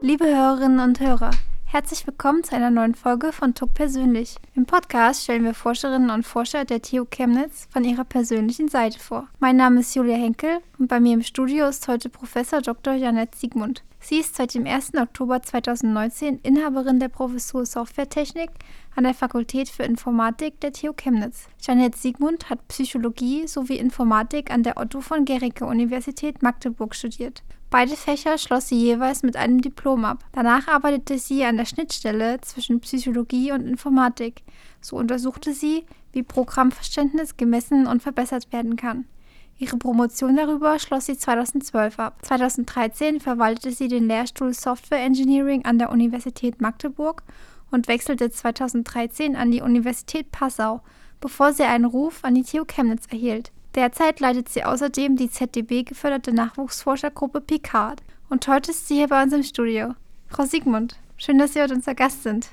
Liebe Hörerinnen und Hörer, herzlich willkommen zu einer neuen Folge von TUC Persönlich. Im Podcast stellen wir Forscherinnen und Forscher der TU Chemnitz von ihrer persönlichen Seite vor. Mein Name ist Julia Henkel und bei mir im Studio ist heute Professor Dr. Janette Siegmund. Sie ist seit dem 1. Oktober 2019 Inhaberin der Professur Softwaretechnik an der Fakultät für Informatik der TU Chemnitz. Janette Siegmund hat Psychologie sowie Informatik an der Otto von Guericke Universität Magdeburg studiert. Beide Fächer schloss sie jeweils mit einem Diplom ab. Danach arbeitete sie an der Schnittstelle zwischen Psychologie und Informatik. So untersuchte sie, wie Programmverständnis gemessen und verbessert werden kann. Ihre Promotion darüber schloss sie 2012 ab. 2013 verwaltete sie den Lehrstuhl Software Engineering an der Universität Magdeburg und wechselte 2013 an die Universität Passau, bevor sie einen Ruf an die TU Chemnitz erhielt. Derzeit leitet sie außerdem die ZDB-geförderte Nachwuchsforschergruppe Picard. Und heute ist sie hier bei uns im Studio. Frau Siegmund, schön, dass Sie heute unser Gast sind.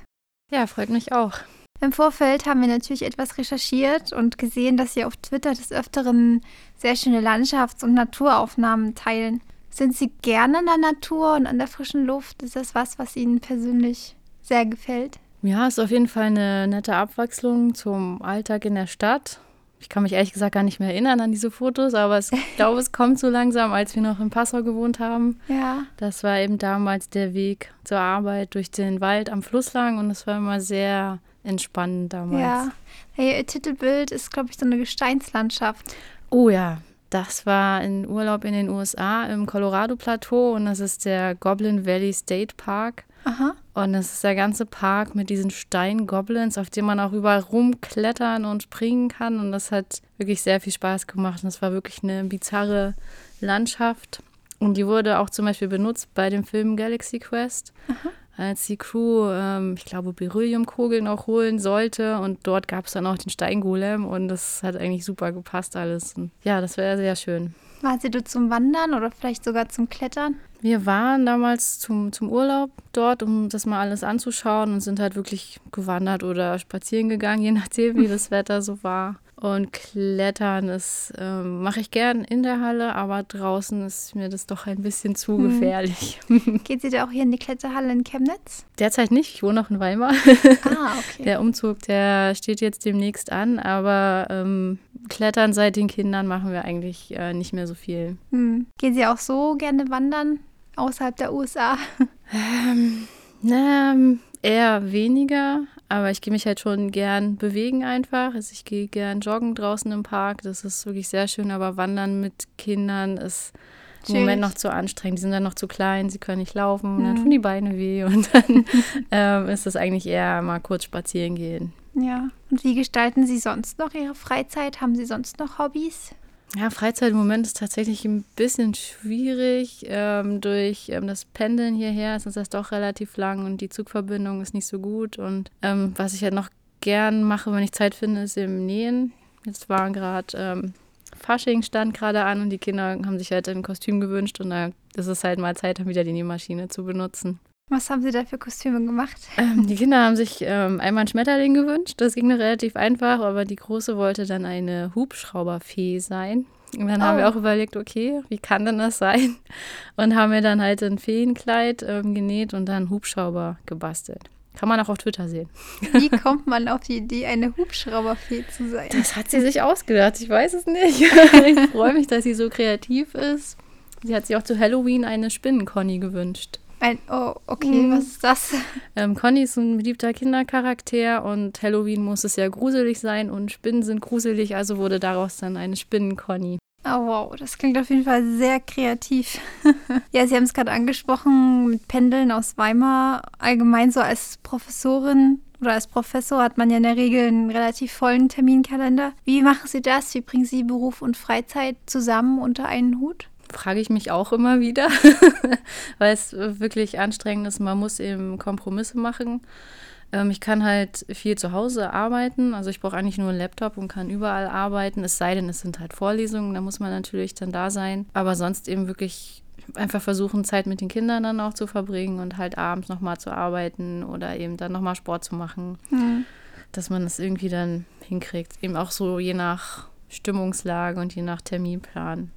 Ja, freut mich auch. Im Vorfeld haben wir natürlich etwas recherchiert und gesehen, dass Sie auf Twitter des Öfteren sehr schöne Landschafts- und Naturaufnahmen teilen. Sind Sie gerne in der Natur und an der frischen Luft? Ist das was, was Ihnen persönlich sehr gefällt? Ja, ist auf jeden Fall eine nette Abwechslung zum Alltag in der Stadt. Ich kann mich ehrlich gesagt gar nicht mehr erinnern an diese Fotos, aber ich glaube, es kommt so langsam, als wir noch in Passau gewohnt haben. Ja. Das war eben damals der Weg zur Arbeit durch den Wald am Fluss lang und es war immer sehr entspannend damals. Ja. Hey, Ihr Titelbild ist, glaube ich, so eine Gesteinslandschaft. Oh ja, das war ein Urlaub in den USA im Colorado-Plateau und das ist der Goblin Valley State Park. Aha. Und das ist der ganze Park mit diesen Steingoblins, auf denen man auch überall rumklettern und springen kann. Und das hat wirklich sehr viel Spaß gemacht. Und es war wirklich eine bizarre Landschaft. Und die wurde auch zum Beispiel benutzt bei dem Film Galaxy Quest, Aha. Als die Crew, ähm, ich glaube, Berylliumkugeln auch holen sollte. Und dort gab es dann auch den Steingolem. Und das hat eigentlich super gepasst alles. Und ja, das wäre sehr schön. Waren Sie dort zum Wandern oder vielleicht sogar zum Klettern? Wir waren damals zum, zum Urlaub dort, um das mal alles anzuschauen und sind halt wirklich gewandert oder spazieren gegangen, je nachdem, wie das Wetter so war. Und Klettern, das ähm, mache ich gern in der Halle, aber draußen ist mir das doch ein bisschen zu Hm. gefährlich. Geht sie da auch hier in die Kletterhalle in Chemnitz? Derzeit nicht, ich wohne noch in Weimar. Ah, okay. Der Umzug, der steht jetzt demnächst an, aber ähm, Klettern seit den Kindern machen wir eigentlich äh, nicht mehr so viel. Hm. Gehen Sie auch so gerne wandern außerhalb der USA? Ähm, na, eher weniger, aber ich gehe mich halt schon gern bewegen einfach. Also ich gehe gern joggen draußen im Park, das ist wirklich sehr schön, aber Wandern mit Kindern ist im. Moment noch zu anstrengend. Die sind dann noch zu klein, sie können nicht laufen, dann Mhm. tun die Beine weh und dann ähm, ist das eigentlich eher mal kurz spazieren gehen. Ja. Und wie gestalten Sie sonst noch Ihre Freizeit? Haben Sie sonst noch Hobbys? Ja, Freizeit im Moment ist tatsächlich ein bisschen schwierig. Ähm, durch ähm, das Pendeln hierher ist das doch relativ lang und die Zugverbindung ist nicht so gut. Und ähm, was ich halt noch gern mache, wenn ich Zeit finde, ist im Nähen. Jetzt war gerade ähm, Fasching stand gerade an und die Kinder haben sich halt ein Kostüm gewünscht und da ist es halt mal Zeit, dann wieder die Nähmaschine zu benutzen. Was haben Sie da für Kostüme gemacht? Ähm, die Kinder haben sich ähm, einmal einen Schmetterling gewünscht. Das ging relativ einfach, aber die Große wollte dann eine Hubschrauberfee sein. Und dann haben Oh. wir auch überlegt, okay, wie kann denn das sein? Und haben mir dann halt ein Feenkleid ähm, genäht und dann Hubschrauber gebastelt. Kann man auch auf Twitter sehen. Wie kommt man auf die Idee, eine Hubschrauberfee zu sein? Das hat sie sich ausgedacht, ich weiß es nicht. ich freue mich, dass sie so kreativ ist. Sie hat sich auch zu Halloween eine Spinnenconny gewünscht. Ein, oh, okay, Mhm. was ist das? Ähm, Conny ist ein beliebter Kindercharakter und Halloween muss es ja gruselig sein und Spinnen sind gruselig, also wurde daraus dann eine Spinnen-Conny. Oh, wow, das klingt auf jeden Fall sehr kreativ. ja, Sie haben es gerade angesprochen mit Pendeln aus Weimar. Allgemein so als Professorin oder als Professor hat man ja in der Regel einen relativ vollen Terminkalender. Wie machen Sie das? Wie bringen Sie Beruf und Freizeit zusammen unter einen Hut? Frage ich mich auch immer wieder, weil es wirklich anstrengend ist. Man muss eben Kompromisse machen. Ähm, ich kann halt viel zu Hause arbeiten. Also ich brauche eigentlich nur einen Laptop und kann überall arbeiten. Es sei denn, es sind halt Vorlesungen, da muss man natürlich dann da sein. Aber sonst eben wirklich einfach versuchen, Zeit mit den Kindern dann auch zu verbringen und halt abends nochmal zu arbeiten oder eben dann nochmal Sport zu machen. Dass man das irgendwie dann hinkriegt. Eben auch so je nach Stimmungslage und je nach Terminplan.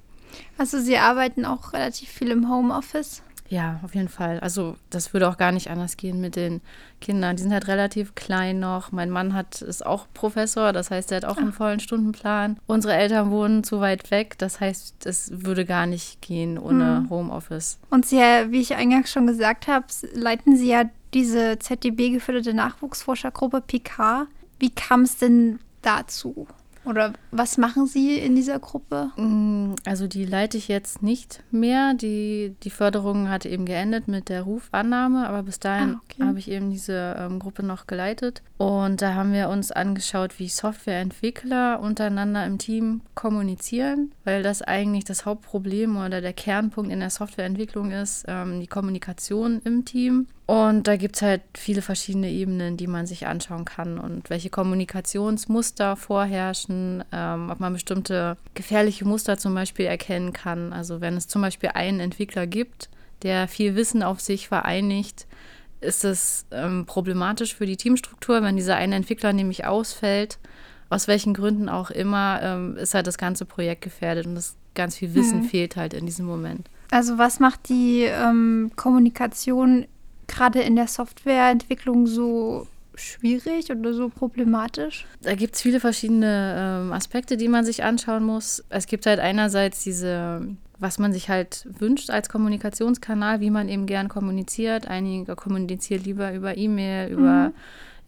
Also Sie arbeiten auch relativ viel im Homeoffice. Ja, auf jeden Fall. Also das würde auch gar nicht anders gehen mit den Kindern. Die sind halt relativ klein noch. Mein Mann hat ist auch Professor, das heißt, er hat auch einen vollen Stundenplan. Unsere Eltern wohnen zu weit weg, das heißt, es würde gar nicht gehen ohne hm. Homeoffice. Und Sie, wie ich eingangs schon gesagt habe, leiten Sie ja diese ZDB geförderte Nachwuchsforschergruppe PK. Wie kam es denn dazu? Oder was machen Sie in dieser Gruppe? Mm, also die leite ich jetzt nicht mehr. Die, die Förderung hat eben geendet mit der Rufannahme, aber bis dahin ah, okay. habe ich eben diese ähm, Gruppe noch geleitet. Und da haben wir uns angeschaut, wie Softwareentwickler untereinander im Team kommunizieren, weil das eigentlich das Hauptproblem oder der Kernpunkt in der Softwareentwicklung ist, ähm, die Kommunikation im Team. Und da gibt es halt viele verschiedene Ebenen, die man sich anschauen kann und welche Kommunikationsmuster vorherrschen, ähm, ob man bestimmte gefährliche Muster zum Beispiel erkennen kann. Also wenn es zum Beispiel einen Entwickler gibt, der viel Wissen auf sich vereinigt, ist es ähm, problematisch für die Teamstruktur, wenn dieser eine Entwickler nämlich ausfällt. Aus welchen Gründen auch immer, ähm, ist halt das ganze Projekt gefährdet und das ganz viel Wissen hm. fehlt halt in diesem Moment. Also was macht die ähm, Kommunikation gerade in der Softwareentwicklung so schwierig oder so problematisch? Da gibt es viele verschiedene ähm, Aspekte, die man sich anschauen muss. Es gibt halt einerseits diese, was man sich halt wünscht als Kommunikationskanal, wie man eben gern kommuniziert. Einige kommunizieren lieber über E-Mail, über mhm.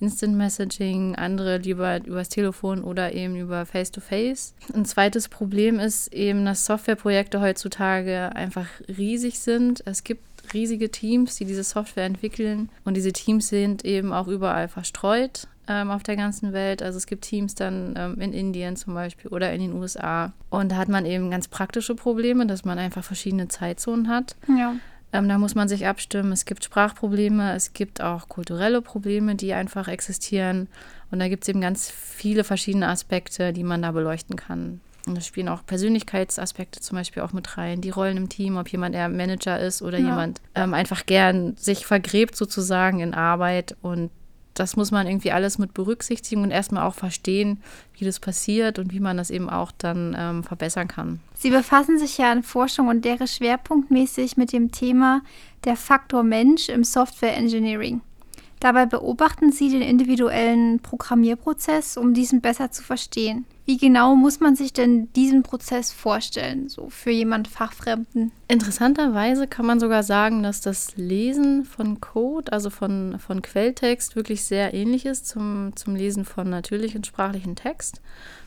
Instant Messaging, andere lieber übers Telefon oder eben über Face-to-Face. -face. Ein zweites Problem ist eben, dass Softwareprojekte heutzutage einfach riesig sind. Es gibt riesige Teams, die diese Software entwickeln. Und diese Teams sind eben auch überall verstreut ähm, auf der ganzen Welt. Also es gibt Teams dann ähm, in Indien zum Beispiel oder in den USA. Und da hat man eben ganz praktische Probleme, dass man einfach verschiedene Zeitzonen hat. Ja. Ähm, da muss man sich abstimmen. Es gibt Sprachprobleme, es gibt auch kulturelle Probleme, die einfach existieren. Und da gibt es eben ganz viele verschiedene Aspekte, die man da beleuchten kann. Und da spielen auch Persönlichkeitsaspekte zum Beispiel auch mit rein, die Rollen im Team, ob jemand eher Manager ist oder ja. jemand ähm, einfach gern sich vergräbt sozusagen in Arbeit. Und das muss man irgendwie alles mit berücksichtigen und erstmal auch verstehen, wie das passiert und wie man das eben auch dann ähm, verbessern kann. Sie befassen sich ja in Forschung und deren schwerpunktmäßig mit dem Thema der Faktor Mensch im Software Engineering. Dabei beobachten Sie den individuellen Programmierprozess, um diesen besser zu verstehen. Wie genau muss man sich denn diesen Prozess vorstellen, so für jemand Fachfremden? Interessanterweise kann man sogar sagen, dass das Lesen von Code, also von, von Quelltext, wirklich sehr ähnlich ist zum, zum Lesen von natürlichen sprachlichen Text.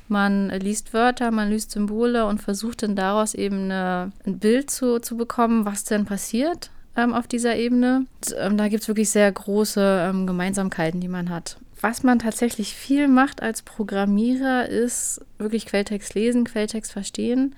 Man liest Wörter, man liest Symbole und versucht dann daraus eben eine, ein Bild zu, zu bekommen, was denn passiert ähm, auf dieser Ebene. Und, ähm, da gibt es wirklich sehr große ähm, Gemeinsamkeiten, die man hat. Was man tatsächlich viel macht als Programmierer, ist wirklich Quelltext lesen, Quelltext verstehen.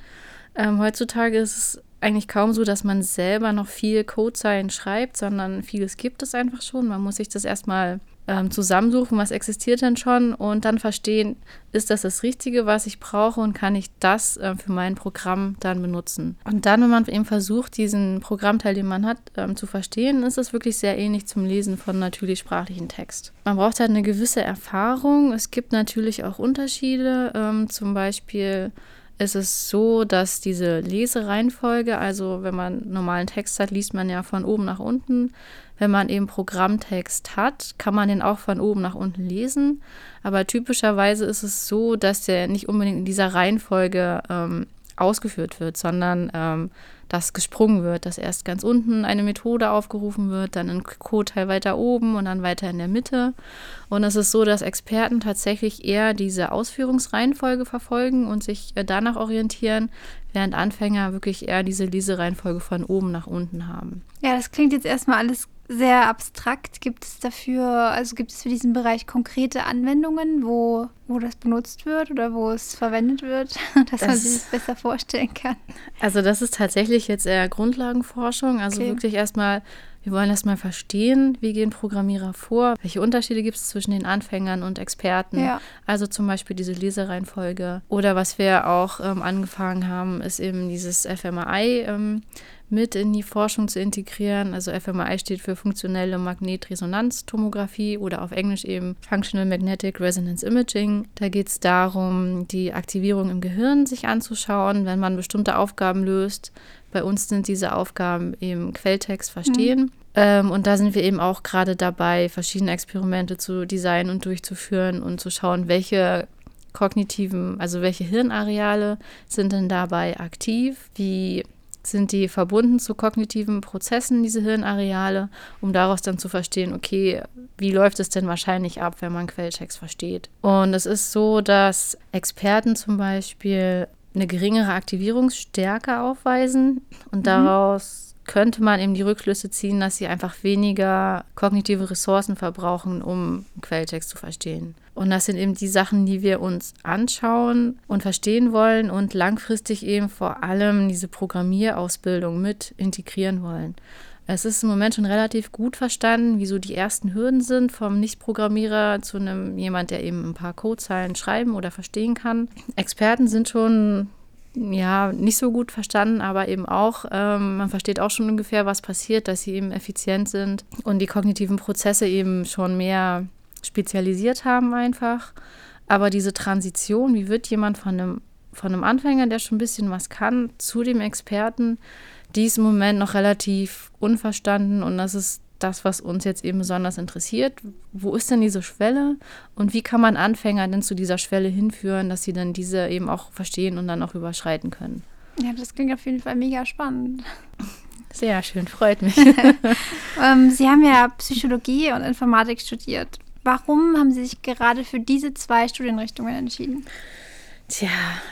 Ähm, heutzutage ist es eigentlich kaum so, dass man selber noch viel Codezeilen schreibt, sondern vieles gibt es einfach schon. Man muss sich das erstmal ähm, zusammensuchen, was existiert denn schon und dann verstehen, ist das das Richtige, was ich brauche und kann ich das äh, für mein Programm dann benutzen. Und dann, wenn man eben versucht, diesen Programmteil, den man hat, ähm, zu verstehen, ist es wirklich sehr ähnlich zum Lesen von natürlich sprachlichen Text. Man braucht halt eine gewisse Erfahrung. Es gibt natürlich auch Unterschiede, ähm, zum Beispiel ist es so, dass diese Lesereihenfolge, also wenn man normalen Text hat, liest man ja von oben nach unten. Wenn man eben Programmtext hat, kann man den auch von oben nach unten lesen. Aber typischerweise ist es so, dass der nicht unbedingt in dieser Reihenfolge ähm, ausgeführt wird, sondern ähm, dass gesprungen wird, dass erst ganz unten eine Methode aufgerufen wird, dann ein Code-Teil weiter oben und dann weiter in der Mitte. Und es ist so, dass Experten tatsächlich eher diese Ausführungsreihenfolge verfolgen und sich äh, danach orientieren, während Anfänger wirklich eher diese Lesereihenfolge von oben nach unten haben. Ja, das klingt jetzt erstmal alles sehr abstrakt. Gibt es dafür, also gibt es für diesen Bereich konkrete Anwendungen, wo, wo das benutzt wird oder wo es verwendet wird, dass das, man sich das besser vorstellen kann? Also das ist tatsächlich jetzt eher Grundlagenforschung. Also okay. wirklich erstmal, wir wollen erstmal verstehen, wie gehen Programmierer vor, welche Unterschiede gibt es zwischen den Anfängern und Experten. Ja. Also zum Beispiel diese Lesereihenfolge. Oder was wir auch ähm, angefangen haben, ist eben dieses FMI. Ähm, mit in die Forschung zu integrieren. Also fMRI steht für funktionelle Magnetresonanztomographie oder auf Englisch eben Functional Magnetic Resonance Imaging. Da geht es darum, die Aktivierung im Gehirn sich anzuschauen, wenn man bestimmte Aufgaben löst, Bei uns sind diese Aufgaben eben Quelltext verstehen. Mhm. Ähm, und da sind wir eben auch gerade dabei, verschiedene Experimente zu designen und durchzuführen und zu schauen, welche kognitiven, also welche Hirnareale sind denn dabei aktiv, wie sind die verbunden zu kognitiven Prozessen, diese Hirnareale, um daraus dann zu verstehen, okay, wie läuft es denn wahrscheinlich ab, wenn man Quelltext versteht. Und es ist so, dass Experten zum Beispiel eine geringere Aktivierungsstärke aufweisen und mhm. daraus könnte man eben die Rückschlüsse ziehen, dass sie einfach weniger kognitive Ressourcen verbrauchen, um Quelltext zu verstehen. Und das sind eben die Sachen, die wir uns anschauen und verstehen wollen und langfristig eben vor allem diese Programmierausbildung mit integrieren wollen. Es ist im Moment schon relativ gut verstanden, wieso die ersten Hürden sind vom Nicht-Programmierer zu einem jemand, der eben ein paar Codezeilen schreiben oder verstehen kann. Experten sind schon ja, nicht so gut verstanden, aber eben auch, ähm, man versteht auch schon ungefähr, was passiert, dass sie eben effizient sind und die kognitiven Prozesse eben schon mehr spezialisiert haben einfach. Aber diese Transition, wie wird jemand von einem, von einem Anfänger, der schon ein bisschen was kann, zu dem Experten, die ist im Moment noch relativ unverstanden und das ist das, was uns jetzt eben besonders interessiert. Wo ist denn diese Schwelle und wie kann man Anfänger denn zu dieser Schwelle hinführen, dass sie dann diese eben auch verstehen und dann auch überschreiten können? Ja, das klingt auf jeden Fall mega spannend. Sehr schön, freut mich. ähm, sie haben ja Psychologie und Informatik studiert. Warum haben Sie sich gerade für diese zwei Studienrichtungen entschieden? Tja,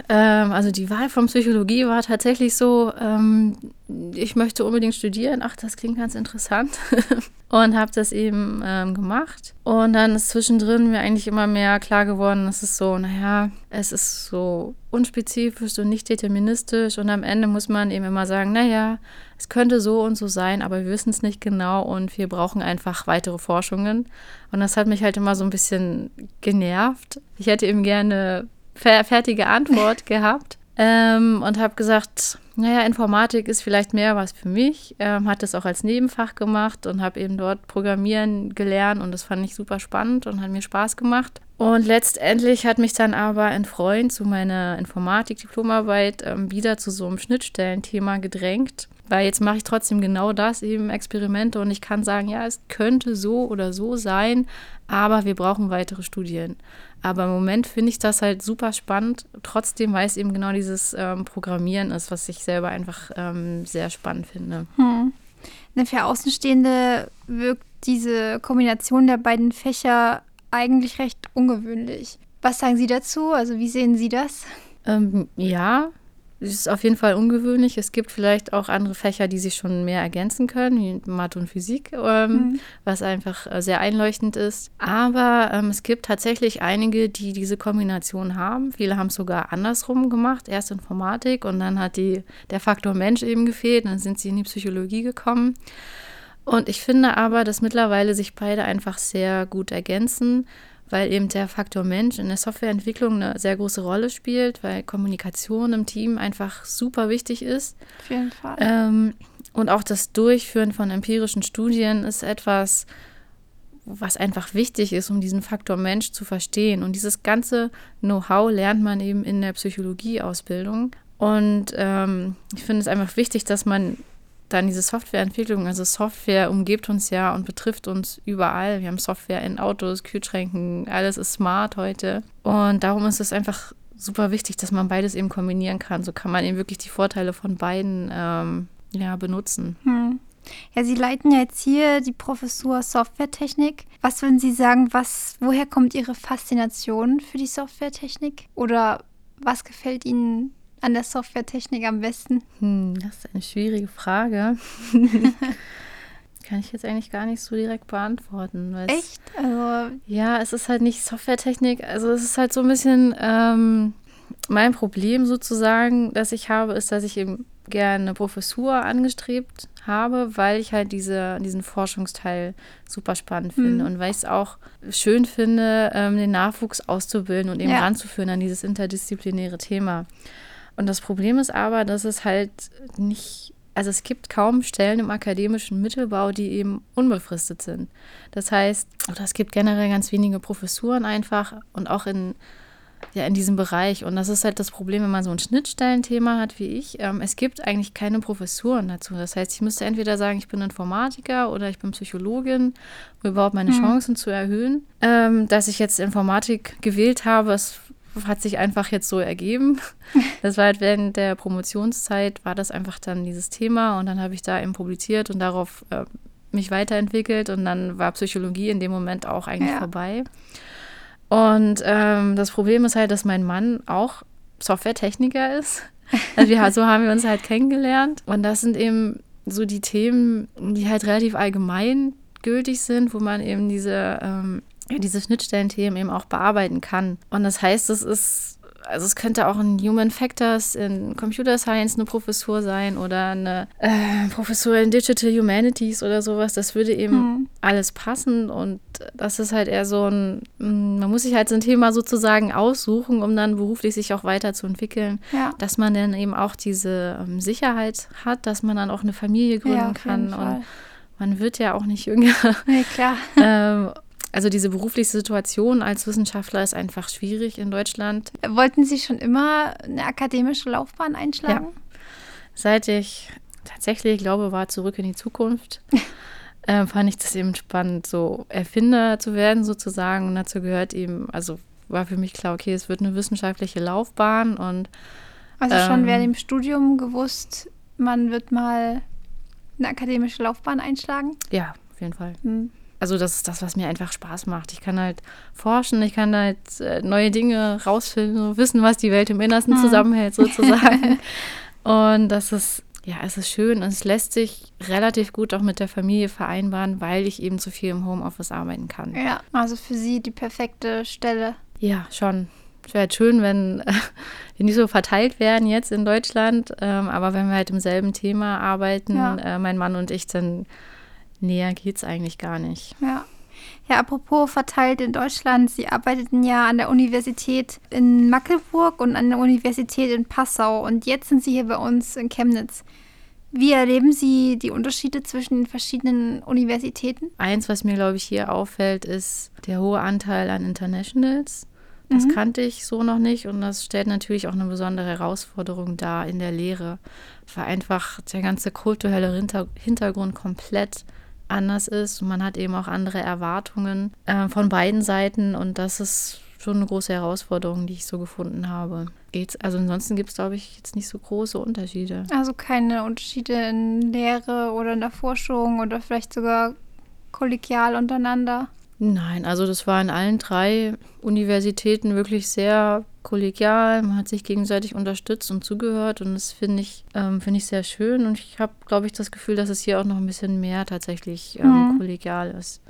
ähm, also die Wahl von Psychologie war tatsächlich so, ähm, ich möchte unbedingt studieren. Ach, das klingt ganz interessant. und habe das eben ähm, gemacht. Und dann ist zwischendrin mir eigentlich immer mehr klar geworden, es ist so, naja, es ist so unspezifisch und nicht deterministisch. Und am Ende muss man eben immer sagen, naja, es könnte so und so sein, aber wir wissen es nicht genau und wir brauchen einfach weitere Forschungen. Und das hat mich halt immer so ein bisschen genervt. Ich hätte eben gerne fertige Antwort gehabt ähm, und habe gesagt, naja, Informatik ist vielleicht mehr was für mich. Ähm, hat das auch als Nebenfach gemacht und habe eben dort Programmieren gelernt und das fand ich super spannend und hat mir Spaß gemacht. Und letztendlich hat mich dann aber ein Freund zu meiner Informatik-Diplomarbeit ähm, wieder zu so einem Schnittstellenthema gedrängt, weil jetzt mache ich trotzdem genau das, eben Experimente und ich kann sagen, ja, es könnte so oder so sein, aber wir brauchen weitere Studien. Aber im Moment finde ich das halt super spannend, trotzdem, weil es eben genau dieses ähm, Programmieren ist, was ich selber einfach ähm, sehr spannend finde. Hm. Für Außenstehende wirkt diese Kombination der beiden Fächer eigentlich recht ungewöhnlich. Was sagen Sie dazu? Also wie sehen Sie das? Ähm, ja, es ist auf jeden Fall ungewöhnlich. Es gibt vielleicht auch andere Fächer, die sich schon mehr ergänzen können, wie Mathe und Physik, ähm, mhm. was einfach äh, sehr einleuchtend ist. Aber ähm, es gibt tatsächlich einige, die diese Kombination haben. Viele haben es sogar andersrum gemacht. Erst Informatik und dann hat die, der Faktor Mensch eben gefehlt. Dann sind sie in die Psychologie gekommen. Und ich finde aber, dass mittlerweile sich beide einfach sehr gut ergänzen weil eben der Faktor Mensch in der Softwareentwicklung eine sehr große Rolle spielt, weil Kommunikation im Team einfach super wichtig ist. Auf jeden Fall. Ähm, und auch das Durchführen von empirischen Studien ist etwas, was einfach wichtig ist, um diesen Faktor Mensch zu verstehen. Und dieses ganze Know-how lernt man eben in der Psychologieausbildung. Und ähm, ich finde es einfach wichtig, dass man dann diese Softwareentwicklung, also Software umgibt uns ja und betrifft uns überall. Wir haben Software in Autos, Kühlschränken, alles ist smart heute. Und darum ist es einfach super wichtig, dass man beides eben kombinieren kann. So kann man eben wirklich die Vorteile von beiden ähm, ja, benutzen. Hm. Ja, Sie leiten ja jetzt hier die Professur Softwaretechnik. Was würden Sie sagen, was, woher kommt Ihre Faszination für die Softwaretechnik? Oder was gefällt Ihnen an der Softwaretechnik am besten? Hm, das ist eine schwierige Frage. Kann ich jetzt eigentlich gar nicht so direkt beantworten. Echt? Also ja, es ist halt nicht Softwaretechnik. Also es ist halt so ein bisschen ähm, mein Problem sozusagen, das ich habe, ist, dass ich eben gerne eine Professur angestrebt habe, weil ich halt diese, diesen Forschungsteil super spannend finde mhm. und weil ich es auch schön finde, ähm, den Nachwuchs auszubilden und eben ja. ranzuführen an dieses interdisziplinäre Thema. Und das Problem ist aber, dass es halt nicht, also es gibt kaum Stellen im akademischen Mittelbau, die eben unbefristet sind. Das heißt, oder es gibt generell ganz wenige Professuren einfach und auch in ja, in diesem Bereich. Und das ist halt das Problem, wenn man so ein Schnittstellenthema hat wie ich. Ähm, es gibt eigentlich keine Professuren dazu. Das heißt, ich müsste entweder sagen, ich bin Informatiker oder ich bin Psychologin, um überhaupt meine mhm. Chancen zu erhöhen. Ähm, dass ich jetzt Informatik gewählt habe, es hat sich einfach jetzt so ergeben. Das war halt während der Promotionszeit, war das einfach dann dieses Thema und dann habe ich da eben publiziert und darauf äh, mich weiterentwickelt und dann war Psychologie in dem Moment auch eigentlich ja. vorbei. Und ähm, das Problem ist halt, dass mein Mann auch Softwaretechniker ist. Also wir, so haben wir uns halt kennengelernt. Und das sind eben so die Themen, die halt relativ allgemein gültig sind, wo man eben diese, ähm, diese Schnittstellenthemen eben auch bearbeiten kann. Und das heißt, es ist also es könnte auch ein Human Factors in Computer Science eine Professur sein oder eine äh, Professur in Digital Humanities oder sowas. Das würde eben mhm. alles passen und das ist halt eher so ein, mm, man muss sich halt so ein Thema sozusagen aussuchen, um dann beruflich sich auch weiterzuentwickeln, ja. dass man dann eben auch diese ähm, Sicherheit hat, dass man dann auch eine Familie gründen ja, kann und man wird ja auch nicht jünger. Nee, klar. ähm, also diese berufliche Situation als Wissenschaftler ist einfach schwierig in Deutschland. Wollten Sie schon immer eine akademische Laufbahn einschlagen? Ja. Seit ich tatsächlich glaube, war zurück in die Zukunft, äh, fand ich das eben spannend, so Erfinder zu werden sozusagen. Und dazu gehört eben, also war für mich klar, okay, es wird eine wissenschaftliche Laufbahn und also schon ähm, während dem Studium gewusst, man wird mal eine akademische Laufbahn einschlagen? Ja, auf jeden Fall. Hm also das ist das, was mir einfach Spaß macht. Ich kann halt forschen, ich kann halt äh, neue Dinge rausfinden, wissen, was die Welt im Innersten hm. zusammenhält, sozusagen. und das ist, ja, es ist schön und es lässt sich relativ gut auch mit der Familie vereinbaren, weil ich eben zu viel im Homeoffice arbeiten kann. Ja, also für Sie die perfekte Stelle. Ja, schon. Es wäre halt schön, wenn äh, wir nicht so verteilt wären jetzt in Deutschland, ähm, aber wenn wir halt im selben Thema arbeiten, ja. äh, mein Mann und ich, dann näher geht es eigentlich gar nicht. Ja. Ja, apropos verteilt in Deutschland, Sie arbeiteten ja an der Universität in Mackelburg und an der Universität in Passau und jetzt sind Sie hier bei uns in Chemnitz. Wie erleben Sie die Unterschiede zwischen den verschiedenen Universitäten? Eins, was mir, glaube ich, hier auffällt, ist der hohe Anteil an Internationals. Das mhm. kannte ich so noch nicht und das stellt natürlich auch eine besondere Herausforderung dar in der Lehre, weil einfach der ganze kulturelle Hintergrund komplett anders ist und man hat eben auch andere Erwartungen äh, von beiden Seiten und das ist schon eine große Herausforderung, die ich so gefunden habe. Geht's, also ansonsten gibt es, glaube ich, jetzt nicht so große Unterschiede. Also keine Unterschiede in Lehre oder in der Forschung oder vielleicht sogar kollegial untereinander? Nein, also das war in allen drei Universitäten wirklich sehr kollegial. Man hat sich gegenseitig unterstützt und zugehört und das finde ich, ähm, find ich sehr schön. Und ich habe, glaube ich, das Gefühl, dass es hier auch noch ein bisschen mehr tatsächlich ähm, mhm. kollegial ist.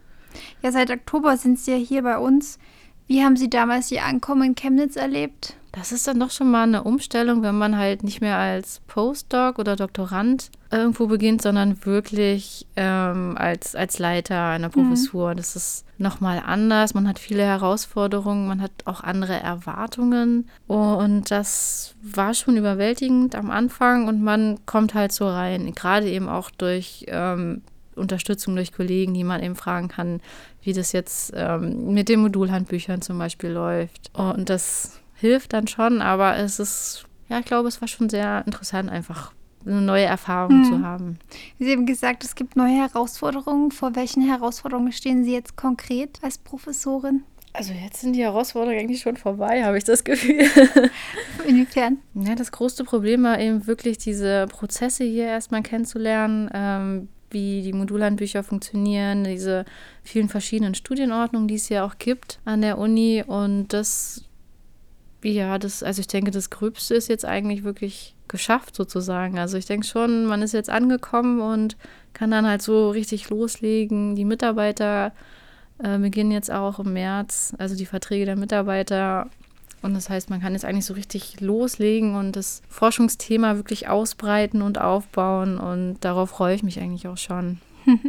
Ja, seit Oktober sind Sie ja hier bei uns. Wie haben Sie damals Ihr Ankommen in Chemnitz erlebt? Das ist dann doch schon mal eine Umstellung, wenn man halt nicht mehr als Postdoc oder Doktorand irgendwo beginnt, sondern wirklich ähm, als, als Leiter einer mhm. Professur. Mhm. Das ist nochmal anders. Man hat viele Herausforderungen, man hat auch andere Erwartungen. Und das war schon überwältigend am Anfang und man kommt halt so rein, gerade eben auch durch ähm, Unterstützung durch Kollegen, die man eben fragen kann, wie das jetzt ähm, mit den Modulhandbüchern zum Beispiel läuft. Und das hilft dann schon, aber es ist, ja, ich glaube, es war schon sehr interessant, einfach eine neue Erfahrung hm. zu haben. Sie haben gesagt, es gibt neue Herausforderungen. Vor welchen Herausforderungen stehen Sie jetzt konkret als Professorin? Also jetzt sind die Herausforderungen eigentlich schon vorbei, habe ich das Gefühl. Inwiefern? Ja, das größte Problem war eben wirklich diese Prozesse hier erstmal kennenzulernen, ähm, wie die Modulhandbücher funktionieren, diese vielen verschiedenen Studienordnungen, die es ja auch gibt an der Uni. Und das ja, das, also ich denke, das Gröbste ist jetzt eigentlich wirklich geschafft sozusagen. Also ich denke schon, man ist jetzt angekommen und kann dann halt so richtig loslegen. Die Mitarbeiter äh, beginnen jetzt auch im März, also die Verträge der Mitarbeiter. Und das heißt, man kann jetzt eigentlich so richtig loslegen und das Forschungsthema wirklich ausbreiten und aufbauen. Und darauf freue ich mich eigentlich auch schon.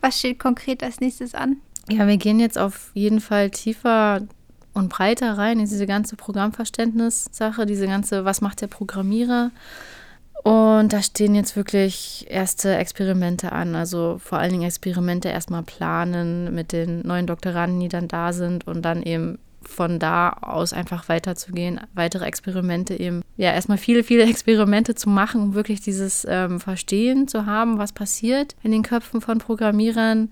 Was steht konkret als nächstes an? Ja, wir gehen jetzt auf jeden Fall tiefer und breiter rein in diese ganze Programmverständnis-Sache, diese ganze, was macht der Programmierer? Und da stehen jetzt wirklich erste Experimente an. Also vor allen Dingen Experimente erstmal planen mit den neuen Doktoranden, die dann da sind und dann eben von da aus einfach weiterzugehen, weitere Experimente eben, ja, erstmal viele, viele Experimente zu machen, um wirklich dieses ähm, Verstehen zu haben, was passiert in den Köpfen von Programmierern.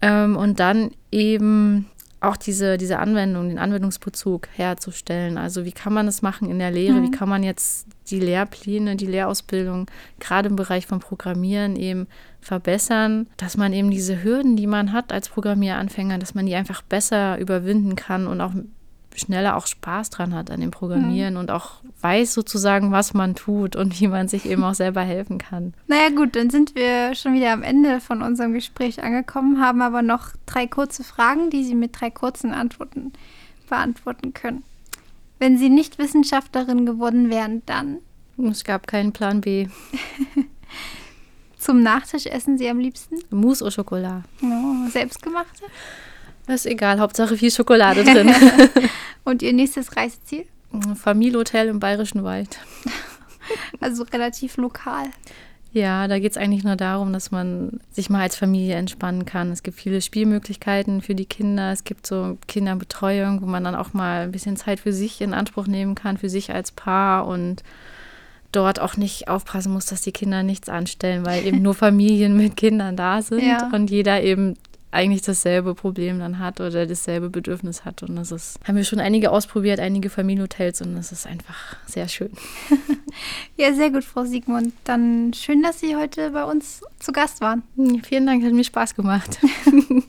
Ähm, und dann eben auch diese, diese Anwendung, den Anwendungsbezug herzustellen. Also wie kann man das machen in der Lehre? Mhm. Wie kann man jetzt die Lehrpläne, die Lehrausbildung gerade im Bereich von Programmieren eben verbessern, dass man eben diese Hürden, die man hat als Programmieranfänger, dass man die einfach besser überwinden kann und auch schneller auch Spaß dran hat an dem Programmieren mhm. und auch weiß sozusagen, was man tut und wie man sich eben auch selber helfen kann. Naja gut, dann sind wir schon wieder am Ende von unserem Gespräch angekommen, haben aber noch drei kurze Fragen, die Sie mit drei kurzen Antworten beantworten können. Wenn Sie nicht Wissenschaftlerin geworden wären, dann? Es gab keinen Plan B. Zum Nachtisch essen Sie am liebsten? Mousse au Chocolat. Oh, selbstgemachte? Das ist egal, Hauptsache viel Schokolade drin. Und Ihr nächstes Reiseziel? Familienhotel im Bayerischen Wald. Also relativ lokal. Ja, da geht es eigentlich nur darum, dass man sich mal als Familie entspannen kann. Es gibt viele Spielmöglichkeiten für die Kinder. Es gibt so Kinderbetreuung, wo man dann auch mal ein bisschen Zeit für sich in Anspruch nehmen kann, für sich als Paar und dort auch nicht aufpassen muss, dass die Kinder nichts anstellen, weil eben nur Familien mit Kindern da sind ja. und jeder eben eigentlich dasselbe Problem dann hat oder dasselbe Bedürfnis hat. Und das ist, haben wir schon einige ausprobiert, einige Familienhotels und das ist einfach sehr schön. ja, sehr gut, Frau Siegmund. Dann schön, dass Sie heute bei uns zu Gast waren. Vielen Dank, hat mir Spaß gemacht.